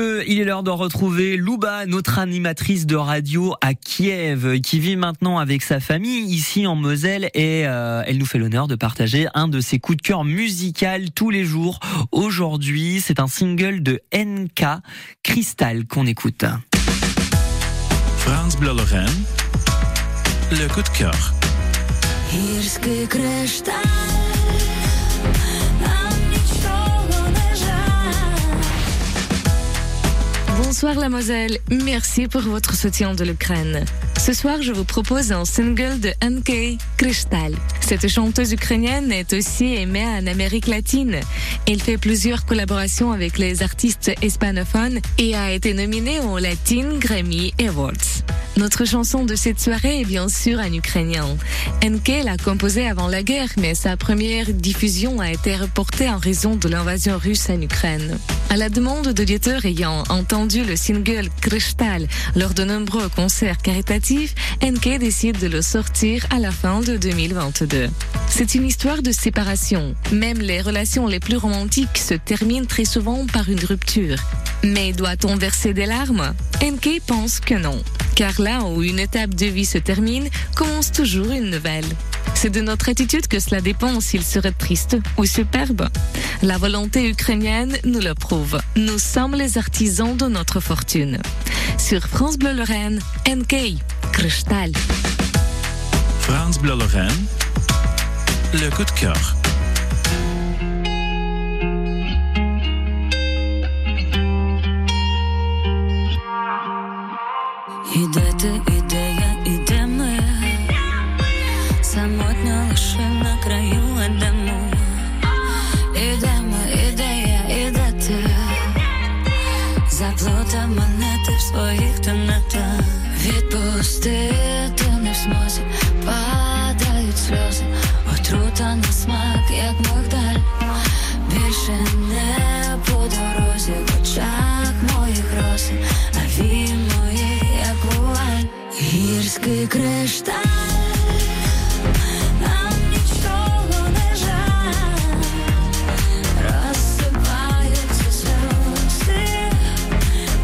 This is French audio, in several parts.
Bleu, il est l'heure de retrouver Louba, notre animatrice de radio à Kiev, qui vit maintenant avec sa famille ici en Moselle et euh, elle nous fait l'honneur de partager un de ses coups de cœur musical tous les jours. Aujourd'hui, c'est un single de NK, Crystal, qu'on écoute. France Bleu Lorraine, le coup de cœur. Bonsoir la merci pour votre soutien de l'Ukraine. Ce soir, je vous propose un single de NK, Krystal. Cette chanteuse ukrainienne est aussi aimée en Amérique latine. Elle fait plusieurs collaborations avec les artistes hispanophones et a été nominée aux Latin Grammy Awards. Notre chanson de cette soirée est bien sûr en ukrainien. NK l'a composée avant la guerre, mais sa première diffusion a été reportée en raison de l'invasion russe en Ukraine. À la demande d'auditeurs ayant entendu le single Krystal lors de nombreux concerts caritatifs, NK décide de le sortir à la fin de 2022. C'est une histoire de séparation. Même les relations les plus romantiques se terminent très souvent par une rupture. Mais doit-on verser des larmes? NK pense que non. Car là où une étape de vie se termine, commence toujours une nouvelle. C'est de notre attitude que cela dépend s'il serait triste ou superbe. La volonté ukrainienne nous le prouve. Nous sommes les artisans de notre fortune. Sur France Bleu Lorraine, NK, Cristal. France Bleu Lorraine, le coup de cœur. Ідете, ідея, іде ми, самотньо лише на краю ледемо. Ідемо, ідея, іде ти, заплута мене ти в своїх тенетах. Відпустити не в змозі, падають сльози, отрута на смак, як мигдаль. Більше не гірський кришталь. Нам нічого не жаль, розсипаються сльози,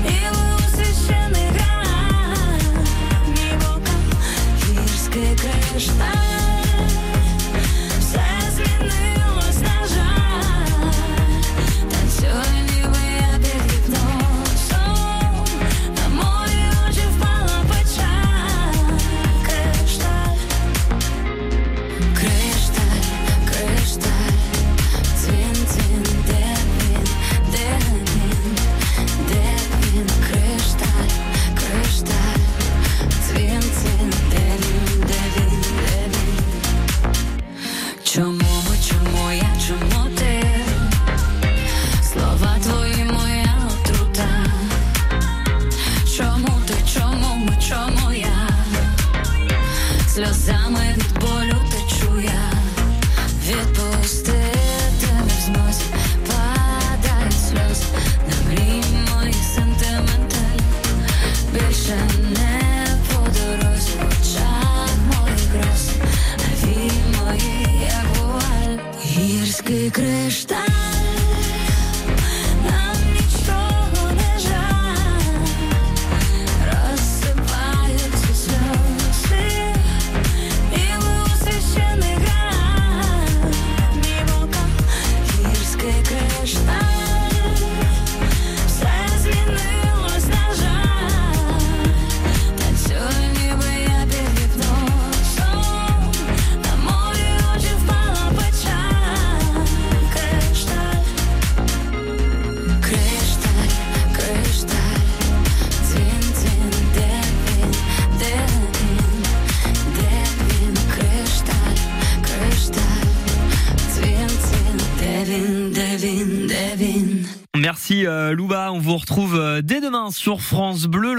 і висичений грань, мій бокал, гірський кришталь. Чому ми, чому я, чому ти? Слова твої моя отрута. Чому ти, чому ми, чому я? Сльозами від болю течу я. Відпустити не в змозі, падають сльози на мрій моїх сентименталь. Більше не Merci euh, Louba, on vous retrouve euh, dès demain sur France Bleu.